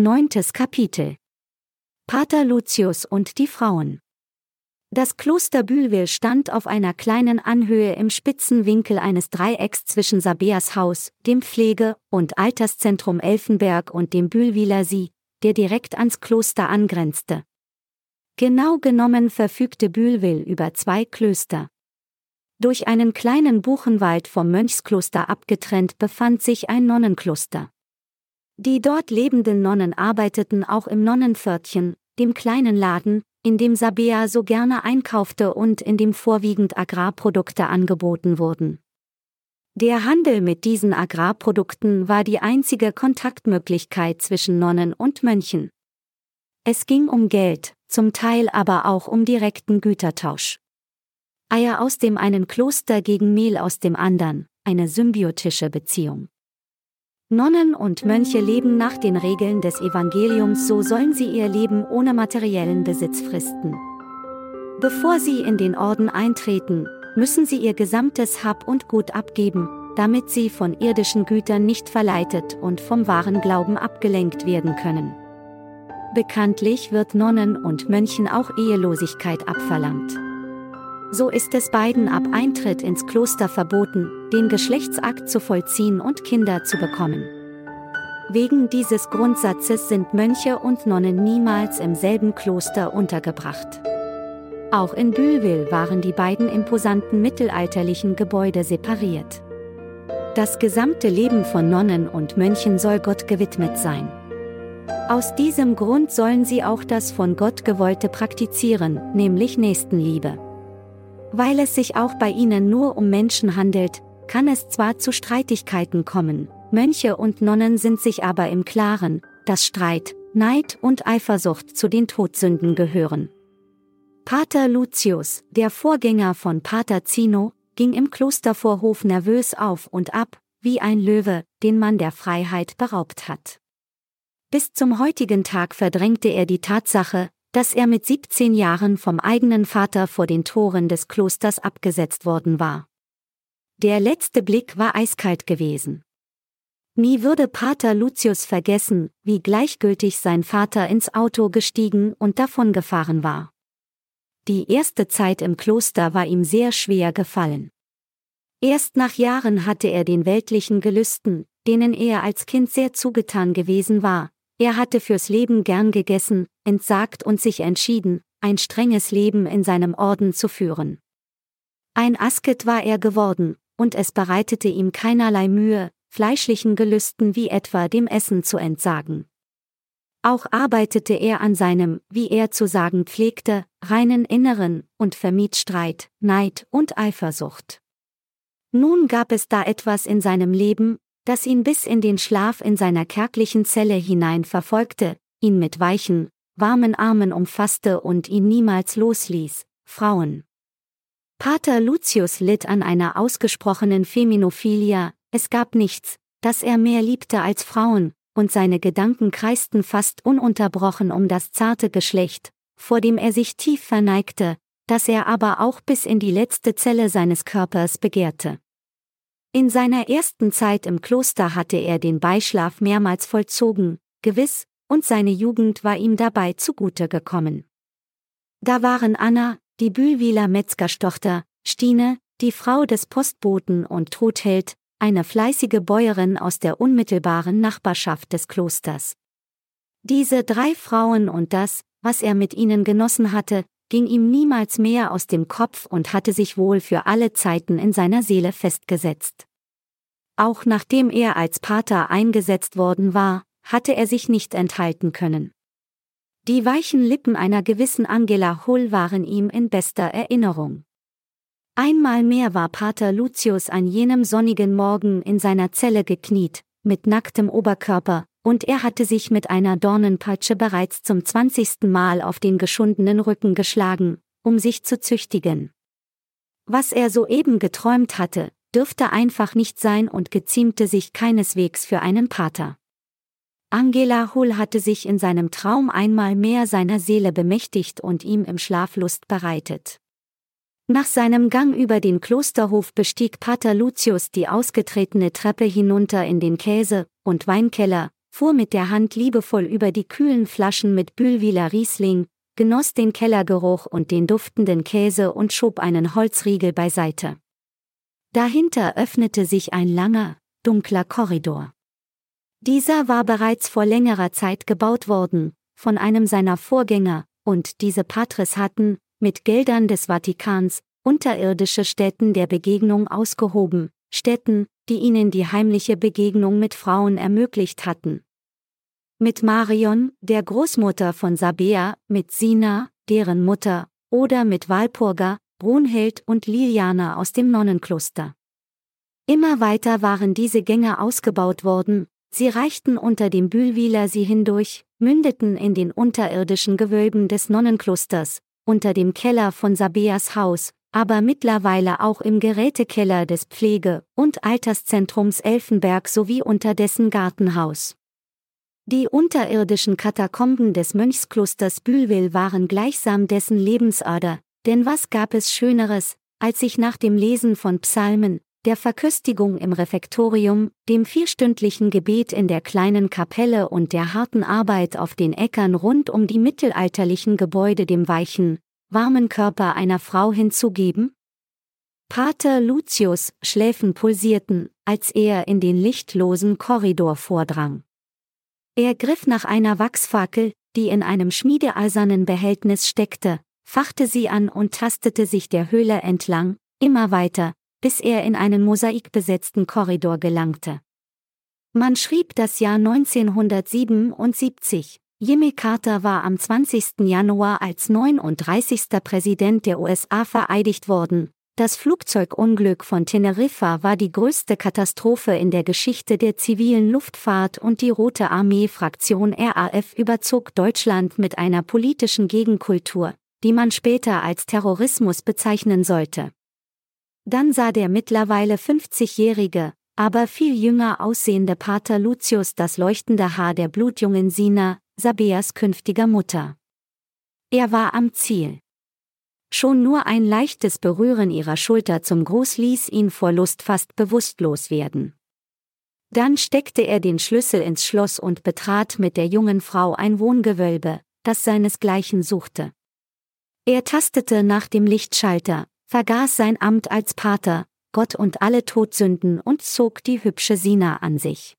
Neuntes Kapitel. Pater Lucius und die Frauen. Das Kloster Bühlwil stand auf einer kleinen Anhöhe im spitzen Winkel eines Dreiecks zwischen Sabeas Haus, dem Pflege- und Alterszentrum Elfenberg und dem Bühlwiler See, der direkt ans Kloster angrenzte. Genau genommen verfügte Bühlwil über zwei Klöster. Durch einen kleinen Buchenwald vom Mönchskloster abgetrennt befand sich ein Nonnenkloster. Die dort lebenden Nonnen arbeiteten auch im Nonnenpförtchen, dem kleinen Laden, in dem Sabea so gerne einkaufte und in dem vorwiegend Agrarprodukte angeboten wurden. Der Handel mit diesen Agrarprodukten war die einzige Kontaktmöglichkeit zwischen Nonnen und Mönchen. Es ging um Geld, zum Teil aber auch um direkten Gütertausch. Eier aus dem einen Kloster gegen Mehl aus dem anderen, eine symbiotische Beziehung. Nonnen und Mönche leben nach den Regeln des Evangeliums, so sollen sie ihr Leben ohne materiellen Besitz fristen. Bevor sie in den Orden eintreten, müssen sie ihr gesamtes Hab und Gut abgeben, damit sie von irdischen Gütern nicht verleitet und vom wahren Glauben abgelenkt werden können. Bekanntlich wird Nonnen und Mönchen auch Ehelosigkeit abverlangt. So ist es beiden ab Eintritt ins Kloster verboten, den Geschlechtsakt zu vollziehen und Kinder zu bekommen. Wegen dieses Grundsatzes sind Mönche und Nonnen niemals im selben Kloster untergebracht. Auch in Bühlwil waren die beiden imposanten mittelalterlichen Gebäude separiert. Das gesamte Leben von Nonnen und Mönchen soll Gott gewidmet sein. Aus diesem Grund sollen sie auch das von Gott gewollte praktizieren, nämlich Nächstenliebe. Weil es sich auch bei ihnen nur um Menschen handelt, kann es zwar zu Streitigkeiten kommen, Mönche und Nonnen sind sich aber im Klaren, dass Streit, Neid und Eifersucht zu den Todsünden gehören. Pater Lucius, der Vorgänger von Pater Zino, ging im Klostervorhof nervös auf und ab, wie ein Löwe, den man der Freiheit beraubt hat. Bis zum heutigen Tag verdrängte er die Tatsache, dass er mit 17 Jahren vom eigenen Vater vor den Toren des Klosters abgesetzt worden war. Der letzte Blick war eiskalt gewesen. Nie würde Pater Lucius vergessen, wie gleichgültig sein Vater ins Auto gestiegen und davongefahren war. Die erste Zeit im Kloster war ihm sehr schwer gefallen. Erst nach Jahren hatte er den weltlichen Gelüsten, denen er als Kind sehr zugetan gewesen war, er hatte fürs Leben gern gegessen, entsagt und sich entschieden, ein strenges Leben in seinem Orden zu führen. Ein Asket war er geworden, und es bereitete ihm keinerlei Mühe, fleischlichen Gelüsten wie etwa dem Essen zu entsagen. Auch arbeitete er an seinem, wie er zu sagen pflegte, reinen Inneren und vermied Streit, Neid und Eifersucht. Nun gab es da etwas in seinem Leben, das ihn bis in den Schlaf in seiner kärglichen Zelle hinein verfolgte, ihn mit weichen, warmen Armen umfasste und ihn niemals losließ, Frauen. Pater Lucius litt an einer ausgesprochenen Feminophilia, es gab nichts, das er mehr liebte als Frauen, und seine Gedanken kreisten fast ununterbrochen um das zarte Geschlecht, vor dem er sich tief verneigte, das er aber auch bis in die letzte Zelle seines Körpers begehrte. In seiner ersten Zeit im Kloster hatte er den Beischlaf mehrmals vollzogen, gewiss, und seine Jugend war ihm dabei zugute gekommen. Da waren Anna, die Bühlwiler Metzgerstochter, Stine, die Frau des Postboten und Todheld, eine fleißige Bäuerin aus der unmittelbaren Nachbarschaft des Klosters. Diese drei Frauen und das, was er mit ihnen genossen hatte, ging ihm niemals mehr aus dem Kopf und hatte sich wohl für alle Zeiten in seiner Seele festgesetzt. Auch nachdem er als Pater eingesetzt worden war, hatte er sich nicht enthalten können. Die weichen Lippen einer gewissen Angela Hull waren ihm in bester Erinnerung. Einmal mehr war Pater Lucius an jenem sonnigen Morgen in seiner Zelle gekniet, mit nacktem Oberkörper, und er hatte sich mit einer Dornenpeitsche bereits zum zwanzigsten Mal auf den geschundenen Rücken geschlagen, um sich zu züchtigen. Was er soeben geträumt hatte, dürfte einfach nicht sein und geziemte sich keineswegs für einen Pater. Angela Hull hatte sich in seinem Traum einmal mehr seiner Seele bemächtigt und ihm im Schlaf Lust bereitet. Nach seinem Gang über den Klosterhof bestieg Pater Lucius die ausgetretene Treppe hinunter in den Käse- und Weinkeller, fuhr mit der Hand liebevoll über die kühlen Flaschen mit Bühlwiler Riesling, genoss den Kellergeruch und den duftenden Käse und schob einen Holzriegel beiseite. Dahinter öffnete sich ein langer, dunkler Korridor. Dieser war bereits vor längerer Zeit gebaut worden, von einem seiner Vorgänger, und diese Patres hatten, mit Geldern des Vatikans, unterirdische Stätten der Begegnung ausgehoben, Stätten, die ihnen die heimliche Begegnung mit Frauen ermöglicht hatten. Mit Marion, der Großmutter von Sabea, mit Sina, deren Mutter, oder mit Walpurga, Brunhild und Liliana aus dem Nonnenkloster. Immer weiter waren diese Gänge ausgebaut worden, sie reichten unter dem Bühlwiler sie hindurch, mündeten in den unterirdischen Gewölben des Nonnenklosters, unter dem Keller von Sabeas Haus, aber mittlerweile auch im Gerätekeller des Pflege- und Alterszentrums Elfenberg sowie unter dessen Gartenhaus. Die unterirdischen Katakomben des Mönchsklosters Bühlwil waren gleichsam dessen Lebensader, denn was gab es Schöneres, als sich nach dem Lesen von Psalmen, der Verköstigung im Refektorium, dem vierstündlichen Gebet in der kleinen Kapelle und der harten Arbeit auf den Äckern rund um die mittelalterlichen Gebäude dem weichen, warmen Körper einer Frau hinzugeben? Pater Lucius Schläfen pulsierten, als er in den lichtlosen Korridor vordrang. Er griff nach einer Wachsfackel, die in einem schmiedeeisernen Behältnis steckte, fachte sie an und tastete sich der Höhle entlang, immer weiter, bis er in einen mosaikbesetzten Korridor gelangte. Man schrieb das Jahr 1977, Jimmy Carter war am 20. Januar als 39. Präsident der USA vereidigt worden. Das Flugzeugunglück von Teneriffa war die größte Katastrophe in der Geschichte der zivilen Luftfahrt und die Rote Armee-Fraktion RAF überzog Deutschland mit einer politischen Gegenkultur, die man später als Terrorismus bezeichnen sollte. Dann sah der mittlerweile 50-jährige, aber viel jünger aussehende Pater Lucius das leuchtende Haar der blutjungen Sina, Sabeas künftiger Mutter. Er war am Ziel. Schon nur ein leichtes Berühren ihrer Schulter zum Gruß ließ ihn vor Lust fast bewusstlos werden. Dann steckte er den Schlüssel ins Schloss und betrat mit der jungen Frau ein Wohngewölbe, das seinesgleichen suchte. Er tastete nach dem Lichtschalter, vergaß sein Amt als Pater, Gott und alle Todsünden und zog die hübsche Sina an sich.